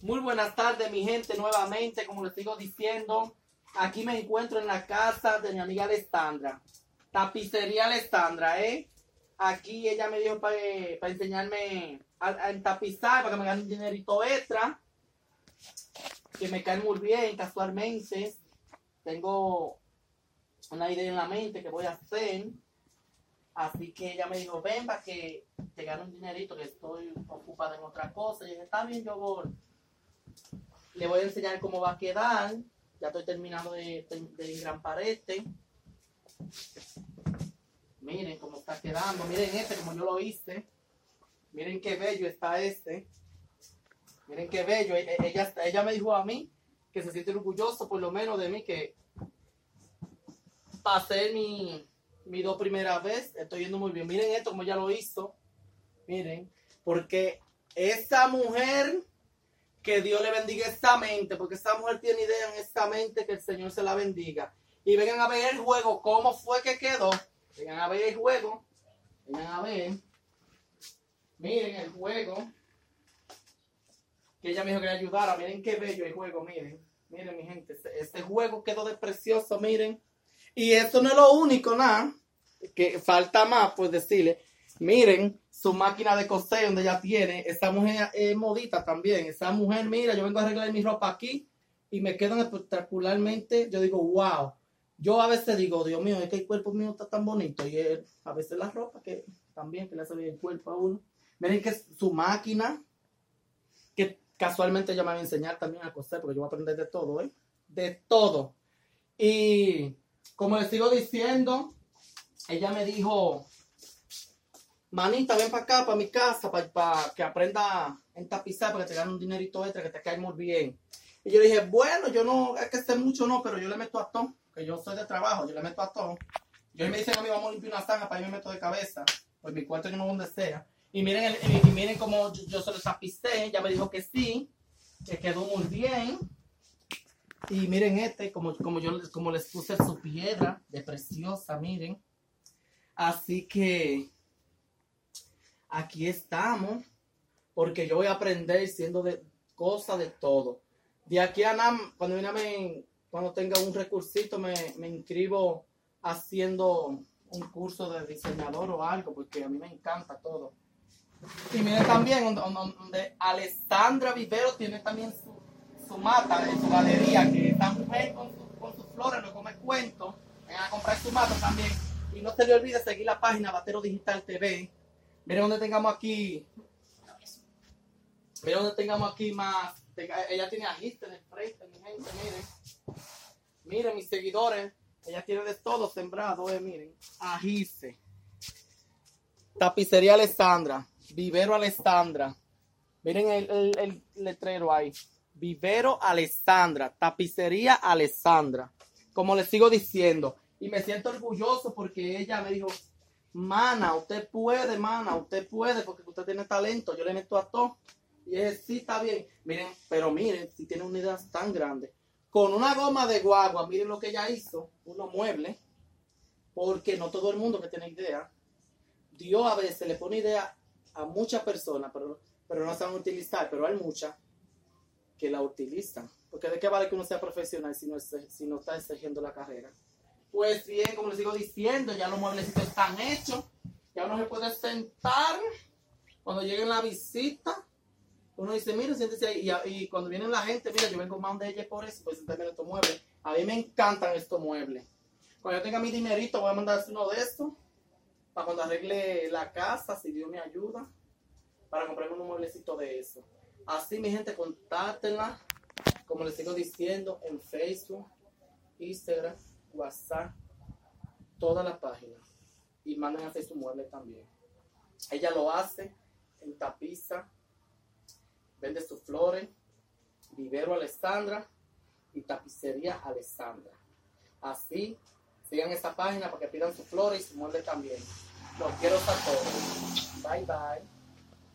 Muy buenas tardes, mi gente, nuevamente, como les sigo diciendo, aquí me encuentro en la casa de mi amiga Alessandra, tapicería Alessandra, ¿eh? Aquí ella me dio para enseñarme a, a, tapizar, para que me gane un dinerito extra, que me cae muy bien casualmente. Tengo una idea en la mente que voy a hacer. Así que ella me dijo, ven para que te gane un dinerito, que estoy ocupada en otra cosa. Y dije, está bien, yo voy. Le voy a enseñar cómo va a quedar. Ya estoy terminando de, de, gran parete. Miren cómo está quedando. Miren este como yo lo hice. Miren qué bello está este. Miren qué bello. E, e, ella, ella me dijo a mí que se siente orgulloso por lo menos de mí que pasé mi, mi dos primera vez. Estoy yendo muy bien. Miren esto como ya lo hizo. Miren. Porque esa mujer, que Dios le bendiga esta mente. Porque esa mujer tiene idea en esta mente que el Señor se la bendiga. Y vengan a ver el juego. ¿Cómo fue que quedó? Vengan a ver el juego. Vengan a ver. Miren el juego. Que ella me dijo que le ayudara. Miren qué bello el juego. Miren. Miren mi gente. Este, este juego quedó de precioso. Miren. Y esto no es lo único, nada. Que falta más, pues decirle. Miren su máquina de coser donde ella tiene. Esta mujer es modita también. Esa mujer, mira, yo vengo a arreglar mi ropa aquí y me quedan espectacularmente. Yo digo, wow. Yo a veces digo, Dios mío, es que el cuerpo mío está tan bonito. Y a veces la ropa que también que le hace bien el cuerpo a uno. Miren que su máquina, que casualmente ella me va a enseñar también a coser, porque yo voy a aprender de todo, ¿eh? De todo. Y como les sigo diciendo, ella me dijo, manita, ven para acá, para mi casa, para, que aprenda en tapizar, para que te gane un dinerito extra, que te caiga muy bien. Y yo dije, bueno, yo no, es que sé mucho, no, pero yo le meto a todo, que yo soy de trabajo, yo le meto a todo. Yo me dicen a mí, vamos a limpiar una zanja, para yo me meto de cabeza, pues mi cuarto yo no donde sea. Y miren, y miren cómo yo, se lo tapicé, ella me dijo que sí, que quedó muy bien. Y miren este, como, como yo como les puse su piedra de preciosa, miren. Así que aquí estamos, porque yo voy a aprender siendo de cosas de todo. De aquí a nada, cuando, me, cuando tenga un recursito, me, me inscribo haciendo un curso de diseñador o algo, porque a mí me encanta todo. Y miren también donde, Alessandra Vivero tiene también su, su mata en su galería, que esta mujer con, con sus flores, lo me cuento, vengan a comprar su mata también. Y no se le olvide seguir la página Batero Digital TV. Miren donde tengamos aquí. Miren donde tengamos aquí más. ella tiene ajiste en el frente, mi gente, miren. Miren mis seguidores. Ella tiene de todo sembrado, eh, miren. Ajiste. Tapicería Alessandra. Vivero Alessandra. Miren el, letrero ahí. Vivero Alessandra. Tapicería Alessandra. Como les sigo diciendo. Y me siento orgulloso porque ella me dijo, mana, usted puede, mana, usted puede porque usted tiene talento. Yo le meto a todo. Y es, sí, está bien. Miren, pero miren, si tiene una idea tan grande. Con una goma de guagua, miren lo que ella hizo. Unos muebles. Porque no todo el mundo que tiene idea. Dios a veces le pone idea a muchas personas, pero, pero no saben utilizar, pero hay muchas que la utilizan. Porque de qué vale que uno sea profesional si no, si no está exigiendo la carrera. Pues bien, como les sigo diciendo, ya los mueblecitos están hechos. Ya uno se puede sentar cuando lleguen la visita. Uno dice, mira, siéntese ahí. Y, cuando viene la gente, mira, yo vengo más de ella por eso, pues sentarme en estos muebles. A mí me encantan estos muebles. Cuando yo tenga mi dinerito, voy a mandar uno de estos para cuando arregle la casa, si Dios me ayuda, para comprarme un mueblecito de eso. Así, mi gente, contáctenla, como les sigo diciendo, en Facebook, Instagram, WhatsApp, todas las páginas. Y manden a hacer su mueble también. Ella lo hace en tapiza, vende sus flores, vivero Alessandra y tapicería Alessandra. Así, sigan esta página para que pidan sus flores y su mueble también. Los quiero a todos. Bye bye.